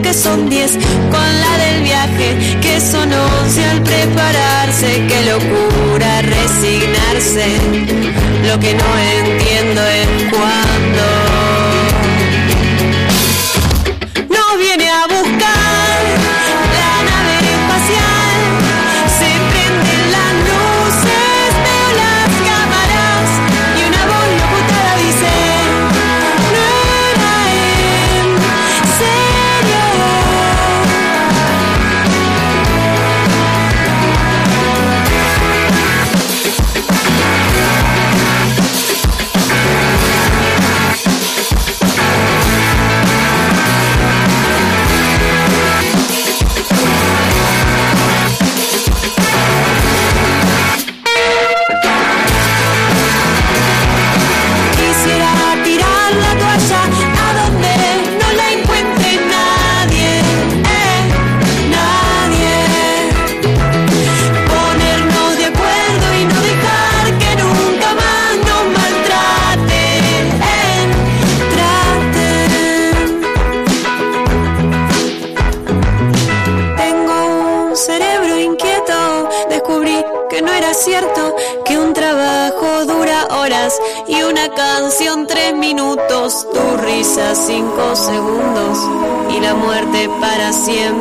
que son 10, con la del viaje que son 11 al prepararse, qué locura resignarse, lo que no entiendo es cuándo.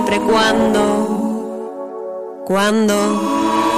Siempre. ¿Cuándo? ¿Cuándo?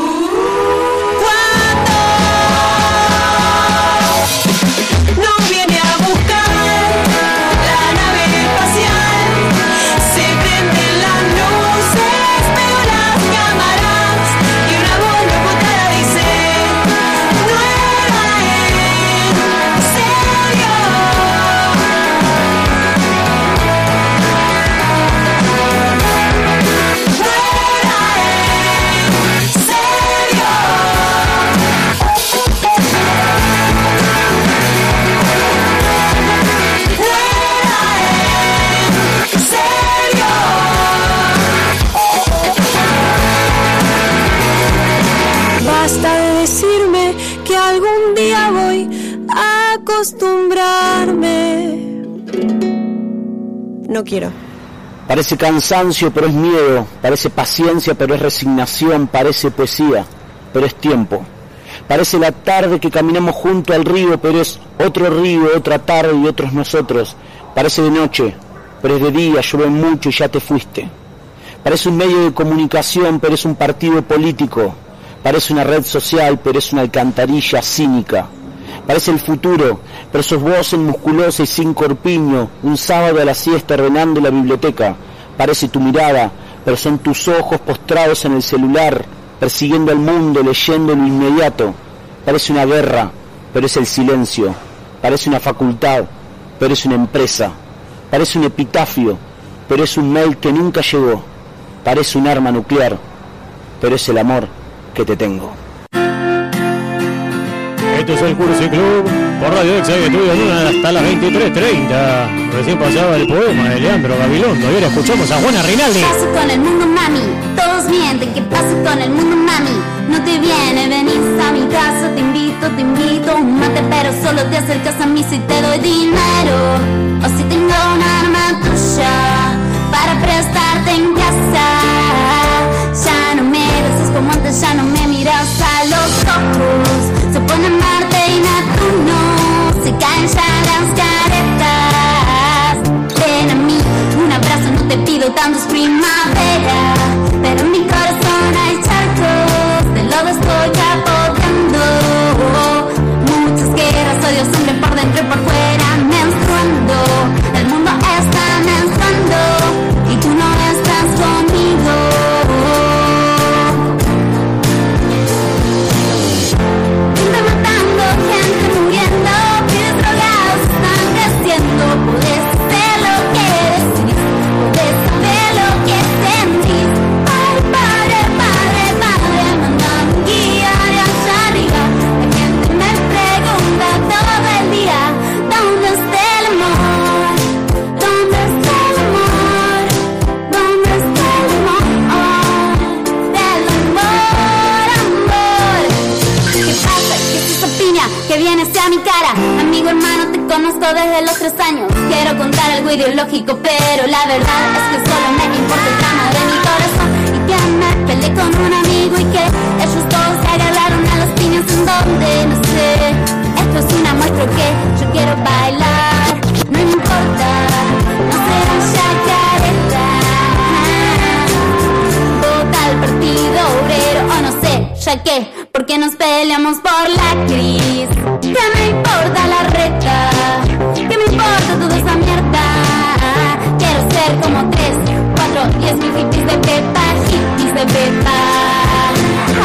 No quiero. Parece cansancio, pero es miedo. Parece paciencia, pero es resignación. Parece poesía, pero es tiempo. Parece la tarde que caminamos junto al río, pero es otro río, otra tarde y otros nosotros. Parece de noche, pero es de día, llueve mucho y ya te fuiste. Parece un medio de comunicación, pero es un partido político. Parece una red social, pero es una alcantarilla cínica. Parece el futuro, pero sos vos en musculosa y sin corpiño, un sábado a la siesta ordenando la biblioteca. Parece tu mirada, pero son tus ojos postrados en el celular, persiguiendo al mundo, leyendo lo inmediato. Parece una guerra, pero es el silencio. Parece una facultad, pero es una empresa. Parece un epitafio, pero es un mail que nunca llegó. Parece un arma nuclear, pero es el amor que te tengo. Esto es el Cursi Club por Radio Exa que estuvieron hasta las 23.30. Recién pasaba el poema de Leandro Gabilondo y ahora escuchamos a Juana Rinaldi. ¿Qué pasa con el mundo, mami? Todos mienten. ¿Qué pasa con el mundo, mami? No te viene, venís a mi casa, te invito, te invito un mate, pero solo te acercas a mí si te doy dinero. O si tengo una arma tuya para prestarte en casa. Ya no me besas como antes, ya no me miras a los ojos pone Marte y Neptuno, se caen las caretas. Ven a mí, un abrazo, no te pido tantos primavera, pero en mi corazón hay charcos, de lodo estoy capoteando. Muchas guerras, odio siempre por dentro y por fuera, de los tres años. Quiero contar algo ideológico Pero la verdad es que solo me importa el drama de mi corazón. Y que me peleé con un amigo Y que ellos todos se agarraron a las piñas En donde no sé. Esto es una muestra que yo quiero bailar. No me importa No será chacareta Vota al partido obrero O no sé, ya que Porque nos peleamos por la crisis. Me importa la reta. ¿Qué me importa toda esa mierda? Quiero ser como tres, cuatro, diez mil hippies de pepa, hippies de pepa.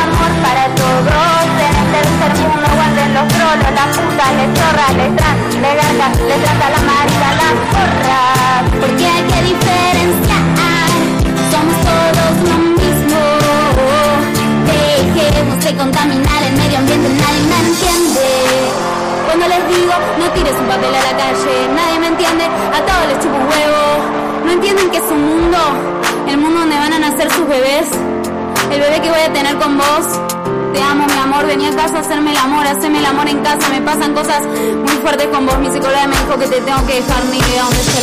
Amor para todos, en el tercer mundo guarden los trolos, las putas, les chorras, les trans, les gargas, les trata la marica, las porras. Porque hay que diferenciar, somos todos lo mismo. Dejemos de contaminar el medio ambiente. Cuando les digo, no tires un papel a la calle, nadie me entiende, a todos les chupo un huevo. No entienden que es un mundo, el mundo donde van a nacer sus bebés, el bebé que voy a tener con vos. Te amo, mi amor, vení a casa a hacerme el amor, hacerme el amor en casa, me pasan cosas muy fuertes con vos. Mi psicóloga me dijo que te tengo que dejar ni de dónde está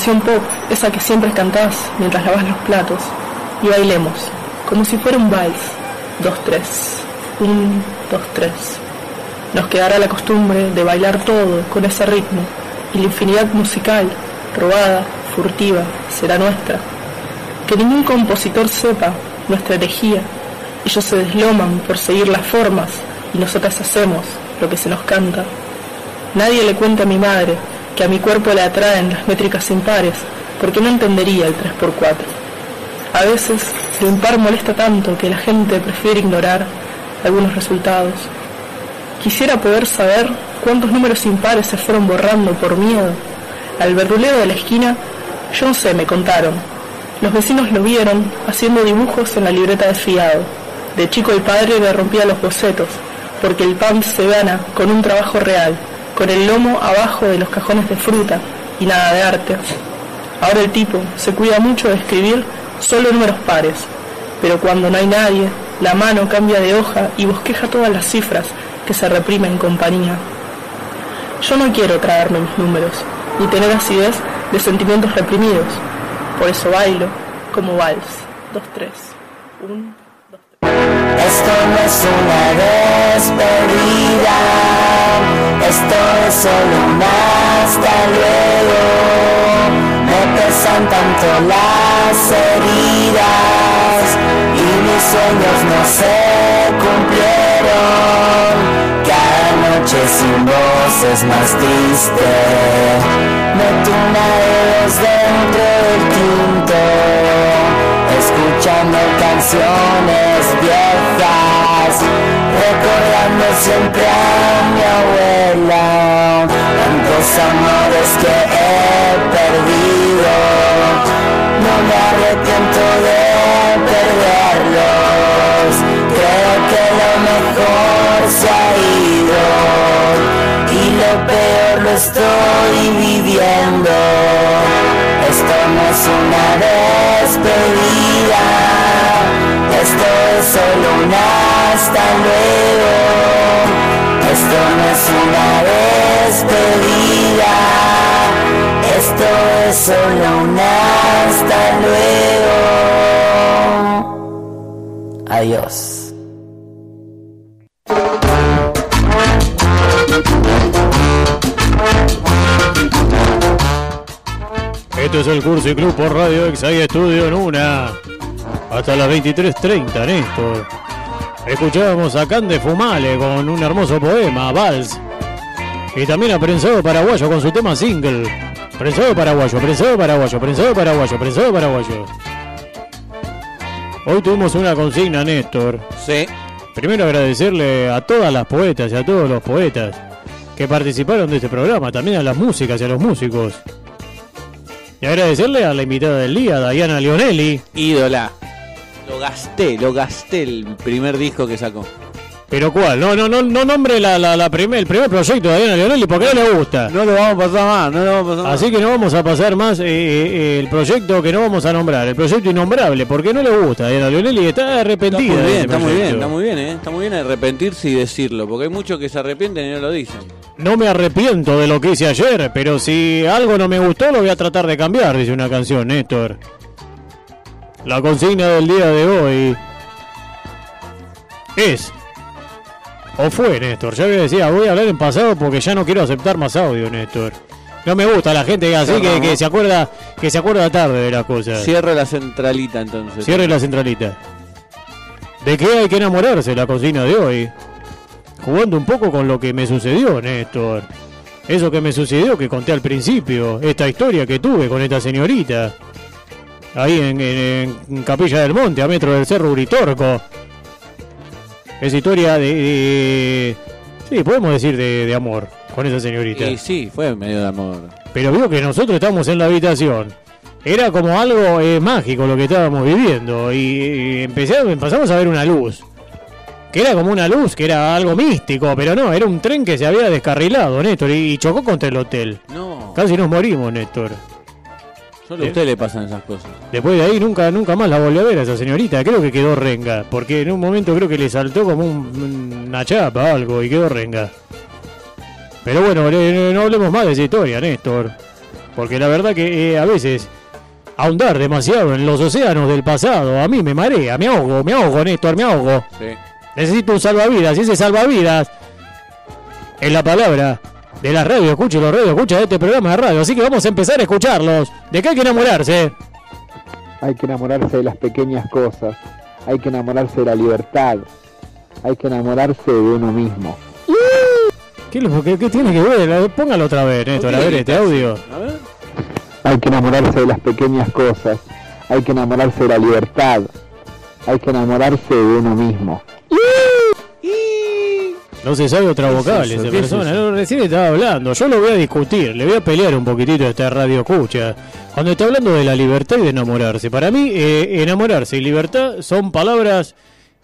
canción pop, esa que siempre cantás mientras lavas los platos, y bailemos, como si fuera un vals. Dos, tres. Un, dos, tres. Nos quedará la costumbre de bailar todo con ese ritmo, y la infinidad musical, robada, furtiva, será nuestra. Que ningún compositor sepa nuestra herejía. Ellos se desloman por seguir las formas, y nosotras hacemos lo que se nos canta. Nadie le cuenta a mi madre que a mi cuerpo le atraen las métricas impares, porque no entendería el 3x4. A veces lo impar molesta tanto que la gente prefiere ignorar algunos resultados. Quisiera poder saber cuántos números impares se fueron borrando por miedo. Al verdulero de la esquina, yo no sé, me contaron. Los vecinos lo vieron haciendo dibujos en la libreta de fiado. De chico el padre le rompía los bocetos, porque el pan se gana con un trabajo real, con el lomo abajo de los cajones de fruta y nada de arte. Ahora el tipo se cuida mucho de escribir solo números pares, pero cuando no hay nadie, la mano cambia de hoja y bosqueja todas las cifras que se reprimen en compañía. Yo no quiero traerme mis números, ni tener acidez de sentimientos reprimidos. Por eso bailo como vals. Dos, tres. Un, dos, tres. Esto no es una despedida, esto es solo un hasta luego. Me pesan tanto las heridas y mis sueños no se cumplieron. Cada noche sin vos es más triste. Una dedos dentro del tinto escuchando canciones viejas, recordando siempre a mi abuela, tantos amores que he perdido, no me arrepiento de perderlos, creo que lo mejor se ha ido y lo peor lo estoy viviendo. Esto no es una despedida, solo un hasta luego. Esto no es una despedida, esto es solo un hasta luego. Adiós. Esto es el Curso y Club por Radio Exa y Estudio en una. Hasta las 23.30, Néstor. Escuchábamos a Cande Fumale con un hermoso poema, Vals. Y también a Prensado Paraguayo con su tema single. Prensado Paraguayo, Prensado Paraguayo, Prensado Paraguayo, Prensado Paraguayo. Hoy tuvimos una consigna, Néstor. Sí. Primero agradecerle a todas las poetas y a todos los poetas que participaron de este programa, también a las músicas y a los músicos. Y agradecerle a la invitada del día, Diana Leonelli. Ídola. Lo gasté, lo gasté el primer disco que sacó. ¿Pero cuál? No, no, no, no nombre la, la, la primer, el primer proyecto de Diana Leonelli porque no le gusta. No lo vamos a pasar más, no lo vamos a pasar más. Así que no vamos a pasar más eh, eh, el proyecto que no vamos a nombrar, el proyecto innombrable, porque no le gusta. Diana Leonelli está arrepentida. Está muy bien, está muy bien, está muy bien, ¿eh? Está muy bien arrepentirse y decirlo, porque hay muchos que se arrepienten y no lo dicen. No me arrepiento de lo que hice ayer, pero si algo no me gustó lo voy a tratar de cambiar, dice una canción, Néstor. La consigna del día de hoy es o fue, Néstor. Ya decía, voy a hablar en pasado porque ya no quiero aceptar más audio, Néstor. No me gusta la gente así que, que se acuerda que se acuerda tarde de las cosas. Cierre la centralita entonces. Cierre la centralita. ¿De qué hay que enamorarse la cocina de hoy? Jugando un poco con lo que me sucedió, Néstor. Eso que me sucedió que conté al principio. Esta historia que tuve con esta señorita. Ahí en, en- en Capilla del Monte, a metro del Cerro Uritorco. Esa historia de... de- sí, podemos decir de, de amor con esa señorita. Y sí, fue medio de amor. Pero vio que nosotros estamos en la habitación. Era como algo eh, mágico lo que estábamos viviendo. Y, y empecé- empezamos a ver una luz. Que era como una luz, que era algo místico. Pero no, era un tren que se había descarrilado, Néstor. Y, y chocó contra el hotel. No, Casi nos morimos, Néstor. Solo a usted le pasan esas cosas. Después de ahí nunca nunca más la volví a ver a esa señorita. Creo que quedó renga. Porque en un momento creo que le saltó como un- una chapa o algo y quedó renga. Pero bueno, no hablemos más de esa historia, Néstor. Porque la verdad que eh, a veces ahondar demasiado en los océanos del pasado a mí me marea, me ahogo, me ahogo, Néstor, me ahogo. Sí. Necesito un salvavidas y ese salvavidas es la palabra de la radio. Escuche los radio, escucha este programa de radio. Así que vamos a empezar a escucharlos. ¿De qué hay que enamorarse? Hay que enamorarse de las pequeñas cosas. Hay que enamorarse de la libertad. Hay que enamorarse de uno mismo. ¿Qué, qué tiene que ver? Póngalo otra vez, Néstor, a ver este audio. A ver. Hay que enamorarse de las pequeñas cosas. Hay que enamorarse de la libertad. Hay que enamorarse de uno mismo. No se sabe otra ¿Qué es vocal eso? esa ¿Qué es persona. eso? No, recién estaba hablando. Yo lo voy a discutir, le voy a pelear un poquitito a esta radio escucha. Cuando está hablando de la libertad y de enamorarse. Para mí, eh, enamorarse y libertad son palabras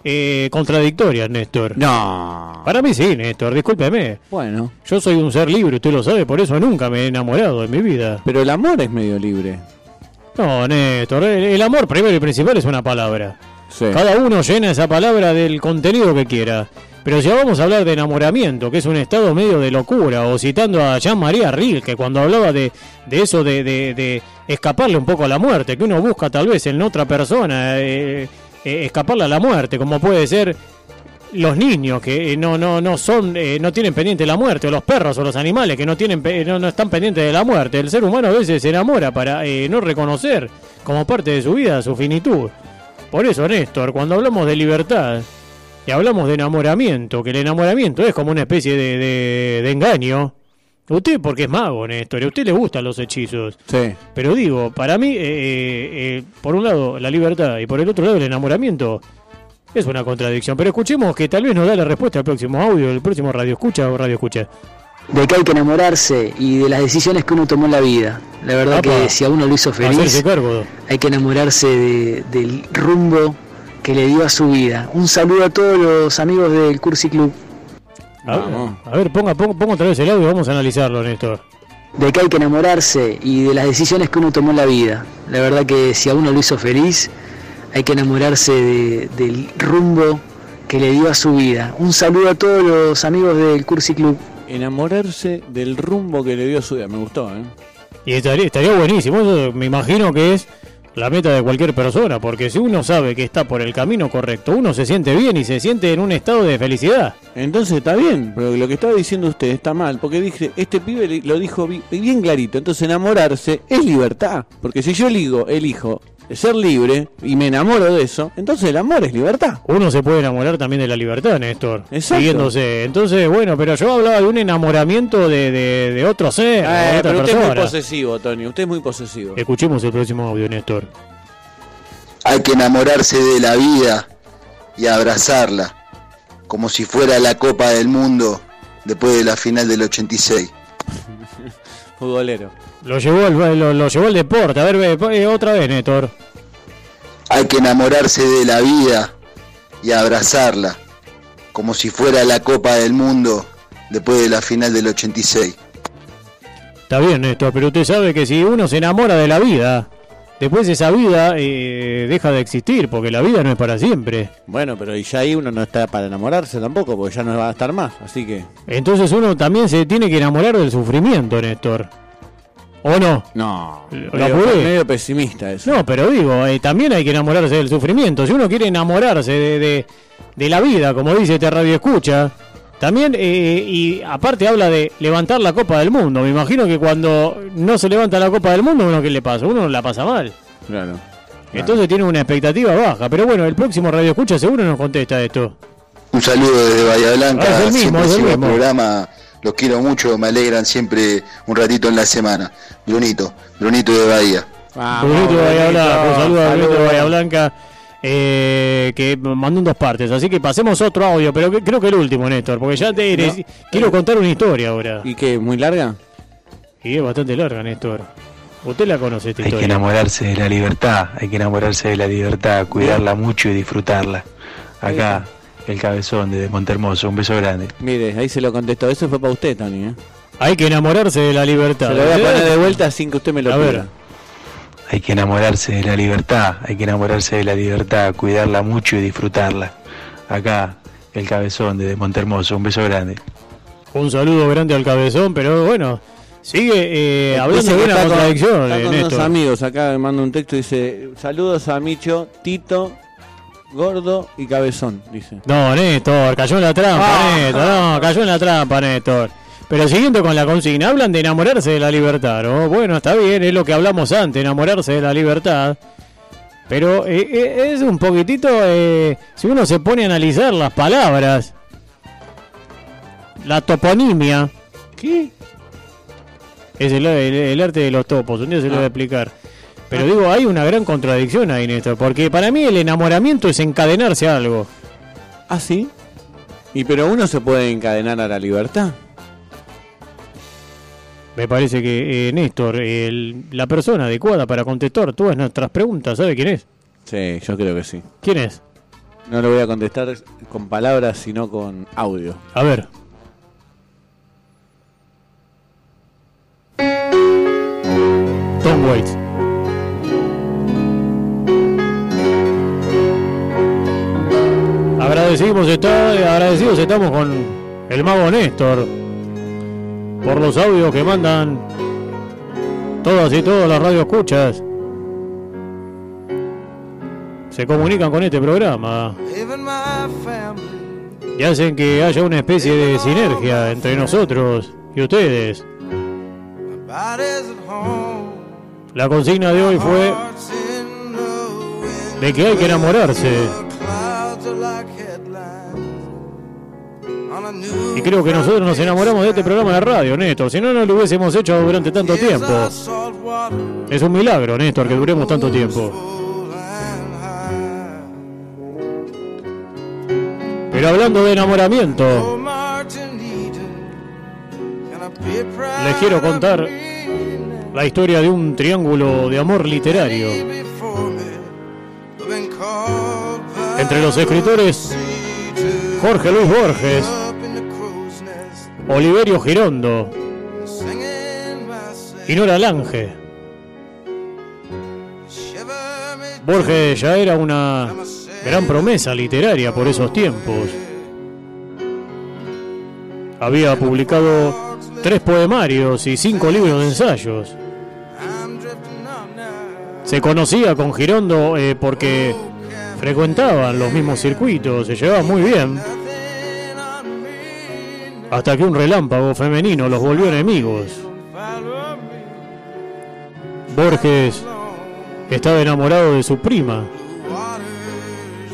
eh, contradictorias, Néstor. No. Para mí sí, Néstor, discúlpeme. Bueno, Yo soy un ser libre, usted lo sabe, por eso nunca me he enamorado en mi vida. pero el amor es medio libre. No, Néstor, el, el amor primero y principal es una palabra. Cada uno llena esa palabra del contenido que quiera. Pero si vamos a hablar de enamoramiento, que es un estado medio de locura, o citando a Jean-Marie Rilke, cuando hablaba de, de eso de, de- escaparle un poco a la muerte, que uno busca tal vez en otra persona eh, eh, escaparle a la muerte, como puede ser los niños que eh, no no no son eh, no tienen pendiente la muerte o los perros o los animales que no tienen no, no están pendientes de la muerte. El ser humano a veces se enamora para no reconocer como parte de su vida su finitud por eso Néstor cuando hablamos de libertad y hablamos de enamoramiento que el enamoramiento es como una especie de, de- de engaño usted porque es mago Néstor y a usted le gustan los hechizos Sí. pero digo, para mí, eh, eh, eh, por un lado la libertad y por el otro lado el enamoramiento es una contradicción. Pero escuchemos que tal vez nos da la respuesta al próximo audio, el próximo radio escucha o radio escucha. De que hay que enamorarse y de las decisiones que uno tomó en la vida. La verdad que si a uno lo hizo feliz, cargo. hay que enamorarse de- del rumbo que le dio a su vida. Un saludo a todos los amigos del Cursi Club. A, Vamos. a ver, ponga, ponga, ponga otra vez el audio y vamos a analizarlo, Néstor. De que hay que enamorarse y de las decisiones que uno tomó en la vida. La verdad que si a uno lo hizo feliz, hay que enamorarse de- del rumbo que le dio a su vida. Un saludo a todos los amigos del Cursi Club. Enamorarse del rumbo que le dio a su vida. Me gustó, ¿eh? Y estaría, estaría buenísimo, eso me imagino que es la meta de cualquier persona, porque si uno sabe que está por el camino correcto, uno se siente bien y se siente en un estado de felicidad. Entonces está bien, pero lo que estaba diciendo usted está mal, porque dije, este pibe lo dijo bi- bien clarito, entonces enamorarse es libertad, porque si yo eligo, elijo ser libre y me enamoro de eso, entonces el amor es libertad. Uno se puede enamorar también de la libertad, Néstor. Exacto. Siguiéndose. Entonces, bueno, pero yo hablaba de un enamoramiento de, de, de otro ser, de Eh, otra pero usted es muy posesivo, Tony, usted es muy posesivo. Escuchemos el próximo audio, Néstor. Hay que enamorarse de la vida y abrazarla, como si fuera la Copa del Mundo después de la final del 86. Futbolero. Lo llevó al, lo, lo llevó al deporte. A ver, ve, eh, otra vez, Néstor. Hay que enamorarse de la vida y abrazarla, como si fuera la Copa del Mundo después de la final del 86. Está bien, Néstor, pero usted sabe que si uno se enamora de la vida, después esa vida eh, deja de existir, porque la vida no es para siempre. Bueno, pero y ya ahí uno no está para enamorarse tampoco, porque ya no va a estar más, así que... Entonces uno también se tiene que enamorar del sufrimiento, Néstor. ¿O no? No, ¿La medio, pesimista eso. No, pero digo, eh, también hay que enamorarse del sufrimiento. Si uno quiere enamorarse de, de- de la vida, como dice este radio escucha, también, eh, y aparte habla de levantar la Copa del Mundo. Me imagino que cuando no se levanta la Copa del Mundo, ¿uno qué le pasa? Uno la pasa mal. Claro. Entonces tiene una expectativa baja. Pero bueno, el próximo radio escucha seguro nos contesta esto. Un saludo desde Bahía Blanca, Ah, es el mismo, es el mismo. programa, los quiero mucho, me alegran siempre un ratito en la semana. Brunito, Brunito de Bahía. Brunito de Bahía Blanca, un saludo a Brunito de Bahía Blanca. eh, que mandó en dos partes, así que pasemos otro audio, pero que- creo que el último, Néstor, porque ya te No. quiero contar una historia ahora. ¿Y qué? ¿Muy larga? Y es bastante larga, Néstor. Usted la conoce esta Hay que enamorarse de la libertad, hay que enamorarse de la libertad, cuidarla mucho y disfrutarla. Acá, el cabezón de Montermoso, un beso grande. Mire, ahí se lo contestó. Eso fue para usted, Tony. ¿eh? Hay que enamorarse de la libertad. Se lo voy a poner de vuelta sin que usted me lo A pida. ver. Hay que enamorarse de la libertad, hay que enamorarse de la libertad, cuidarla mucho y disfrutarla. Acá, el cabezón de Montermoso, un beso grande. Un saludo grande al cabezón, pero bueno, sigue eh, hablando de una está con- contradicción, está eh, con unos amigos acá me manda un texto y dice saludos a Micho, Tito, Gordo y Cabezón, dice. No, Néstor, cayó en la trampa, Ah. Néstor. No, cayó en la trampa, Néstor. Pero siguiendo con la consigna, hablan de enamorarse de la libertad, ¿no? Bueno, está bien, es lo que hablamos antes, enamorarse de la libertad. Pero eh, eh, es un poquitito, eh, si uno se pone a analizar las palabras, la toponimia. ¿Qué? Es el, el- el arte de los topos, un día se lo voy Ah. a explicar. Pero digo, hay una gran contradicción ahí, Néstor, porque para mí el enamoramiento es encadenarse a algo. ¿Ah, sí? Y pero uno se puede encadenar a la libertad. Me parece que eh, Néstor, el- la persona adecuada para contestar todas nuestras preguntas, ¿sabe quién es? Sí, yo creo que sí. ¿Quién es? No lo voy a contestar con palabras, sino con audio. A ver. Tom Waits. Agradecimos está, agradecidos estamos con el mago Néstor por los audios que mandan todas y todas las radioescuchas. Se comunican con este programa y hacen que haya una especie de sinergia entre nosotros y ustedes. La consigna de hoy fue de que hay que enamorarse. Y creo que nosotros nos enamoramos de este programa de radio, Néstor. Si no, no lo hubiésemos hecho durante tanto tiempo. Es un milagro, Néstor, que duremos tanto tiempo. Pero hablando de enamoramiento, les quiero contar la historia de un triángulo de amor literario. Entre los escritores Jorge Luis Borges, Oliverio Girondo y Nora Lange. Borges ya era una gran promesa literaria por esos tiempos. Había publicado tres poemarios y cinco libros de ensayos. Se conocía con Girondo eh, porque frecuentaban los mismos circuitos, se llevaban muy bien. Hasta que un relámpago femenino los volvió enemigos. Borges estaba enamorado de su prima,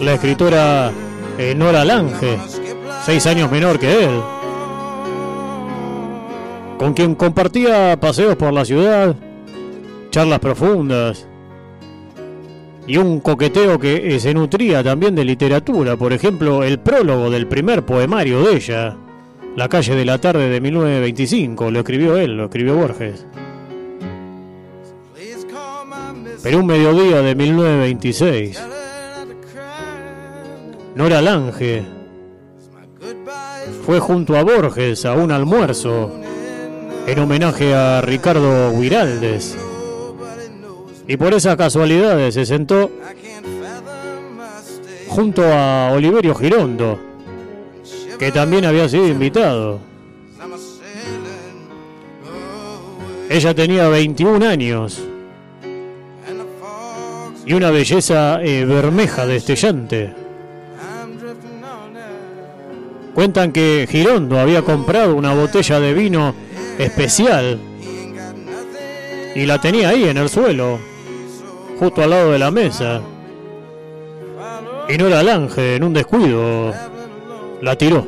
la escritora Nora Lange, seis años menor que él, con quien compartía paseos por la ciudad, charlas profundas y un coqueteo que se nutría también de literatura, por ejemplo, el prólogo del primer poemario de ella, La calle de la tarde de 1925, lo escribió él, lo escribió Borges. Pero un mediodía de 1926, Nora Lange fue junto a Borges a un almuerzo en homenaje a Ricardo Guiraldes. Y por esas casualidades se sentó junto a Oliverio Girondo, que también había sido invitado. Ella tenía 21 años y una belleza eh, bermeja destellante. Cuentan que Girondo había comprado una botella de vino especial y la tenía ahí en el suelo, justo al lado de la mesa. Y no era Lange, en un descuido, la tiró.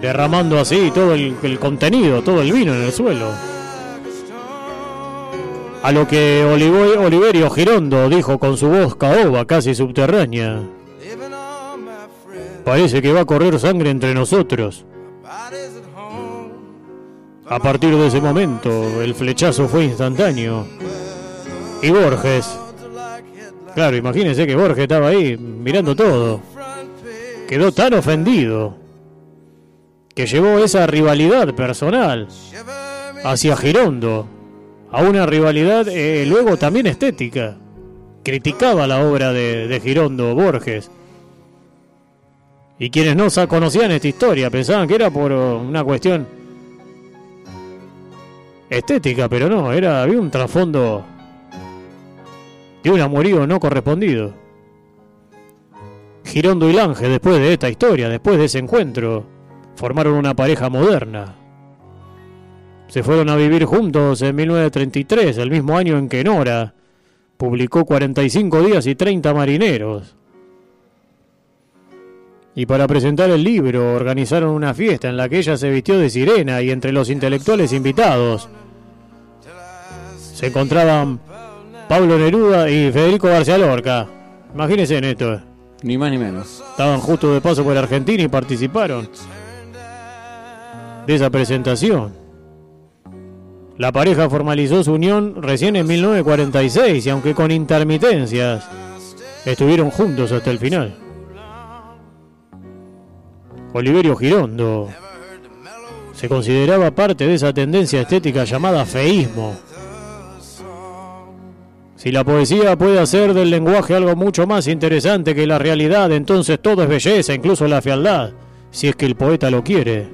Derramando así todo el, contenido, todo el vino en el suelo. A lo que Oliverio Girondo dijo con su voz caoba, casi subterránea. Parece que va a correr sangre entre nosotros. A partir de ese momento, el flechazo fue instantáneo. Y Borges. Claro, imagínense que Borges estaba ahí mirando todo. Quedó tan ofendido que llevó esa rivalidad personal hacia Girondo a una rivalidad eh, luego también estética. Criticaba la obra de, de Girondo Borges. Y quienes no conocían esta historia pensaban que era por uh, una cuestión estética, pero no, era había un trasfondo de un amorío no correspondido. Girondo y Lange, después de esta historia, después de ese encuentro, formaron una pareja moderna. Se fueron a vivir juntos en 1933, el mismo año en que Nora publicó 45 días y 30 marineros. Y para presentar el libro organizaron una fiesta en la que ella se vistió de sirena y entre los intelectuales invitados se encontraban Pablo Neruda y Federico García Lorca. Imagínense en esto. Ni más ni menos. Estaban justo de paso por Argentina y participaron de esa presentación. La pareja formalizó su unión recién en 1946 y aunque con intermitencias, estuvieron juntos hasta el final. Oliverio Girondo se consideraba parte de esa tendencia estética llamada feísmo. Si la poesía puede hacer del lenguaje algo mucho más interesante que la realidad, entonces todo es belleza, incluso la fealdad, si es que el poeta lo quiere.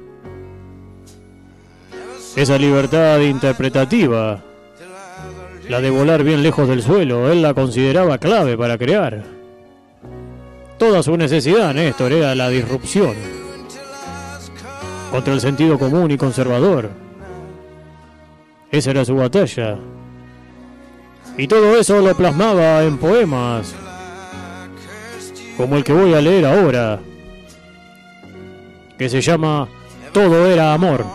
Esa libertad interpretativa, la de volar bien lejos del suelo, él la consideraba clave para crear. Toda su necesidad, Néstor, era la disrupción contra el sentido común y conservador. Esa era su batalla. Y todo eso lo plasmaba en poemas, como el que voy a leer ahora, que se llama Todo era amor.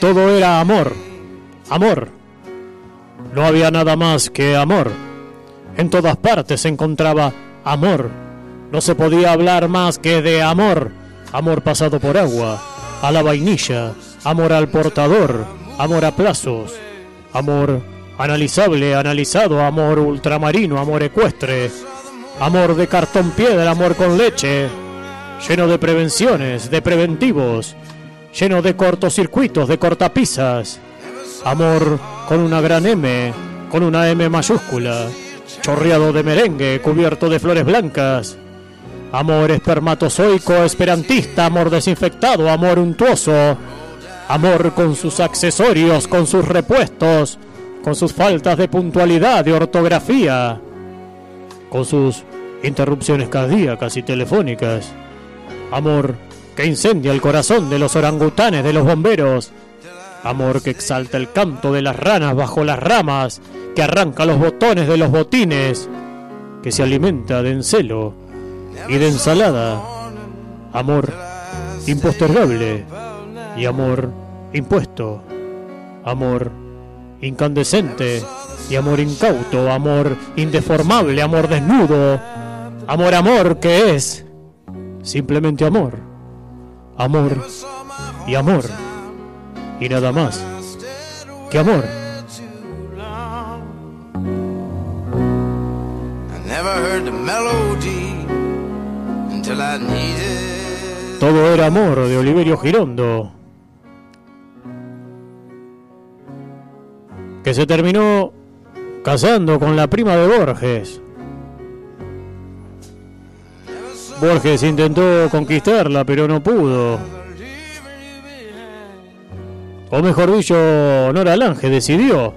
Todo era amor, amor. No había nada más que amor. En todas partes se encontraba amor. No se podía hablar más que de amor. Amor pasado por agua, a la vainilla, amor al portador, amor a plazos, amor analizable, analizado, amor ultramarino, amor ecuestre, amor de cartón piedra, amor con leche, lleno de prevenciones, de preventivos, lleno de cortocircuitos, de cortapisas, amor con una gran M, con una M mayúscula, chorreado de merengue, cubierto de flores blancas, amor espermatozoico esperantista, amor desinfectado, amor untuoso, amor con sus accesorios, con sus repuestos, con sus faltas de puntualidad, de ortografía, con sus interrupciones cardíacas y telefónicas, amor que incendia el corazón de los orangutanes, de los bomberos, Amor que exalta el canto de las ranas bajo las ramas, que arranca los botones de los botines, que se alimenta de encelo y de ensalada. Amor impostergable y amor impuesto. Amor incandescente y amor incauto, amor indeformable, amor desnudo. Amor, amor, que es simplemente amor. Amor y amor. Y nada más que amor. Todo era amor de Oliverio Girondo. Que se terminó casando con la prima de Borges. Borges intentó conquistarla, pero no pudo. O mejor dicho, Nora Lange decidió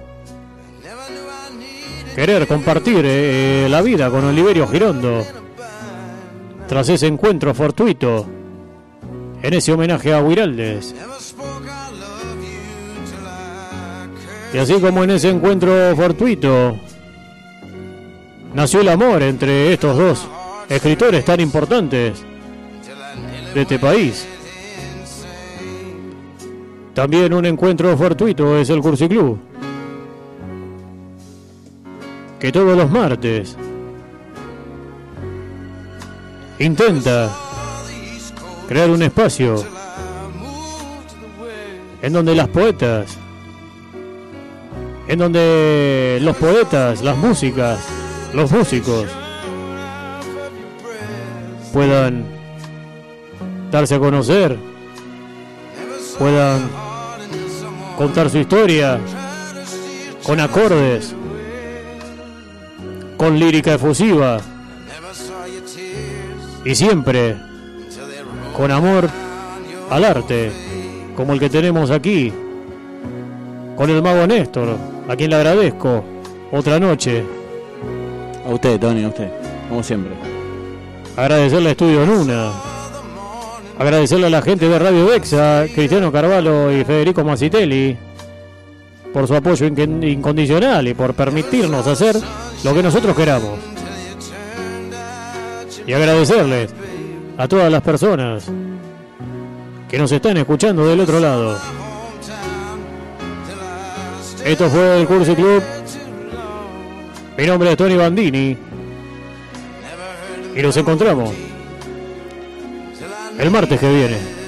querer compartir eh, la vida con Oliverio Girondo. Tras ese encuentro fortuito, en ese homenaje a Huiraldes. Y así como en ese encuentro fortuito, nació el amor entre estos dos escritores tan importantes de este país. También un encuentro fortuito es el Cursi Club. Que todos los martes intenta crear un espacio en donde las poetas, en donde los poetas, las músicas, los músicos puedan darse a conocer, puedan contar su historia con acordes, con lírica efusiva y siempre con amor al arte, como el que tenemos aquí, con el mago Néstor, a quien le agradezco otra noche. A usted, Tony, a usted, como siempre. Agradecerle a Estudio Nuna. Agradecerle a la gente de Radio Vexa, Cristiano Carvalho y Federico Macitelli, por su apoyo inc- incondicional y por permitirnos hacer lo que nosotros queramos. Y agradecerles a todas las personas que nos están escuchando del otro lado. Esto fue el Cursi Club. Mi nombre es Tony Bandini. Y nos encontramos el martes que viene.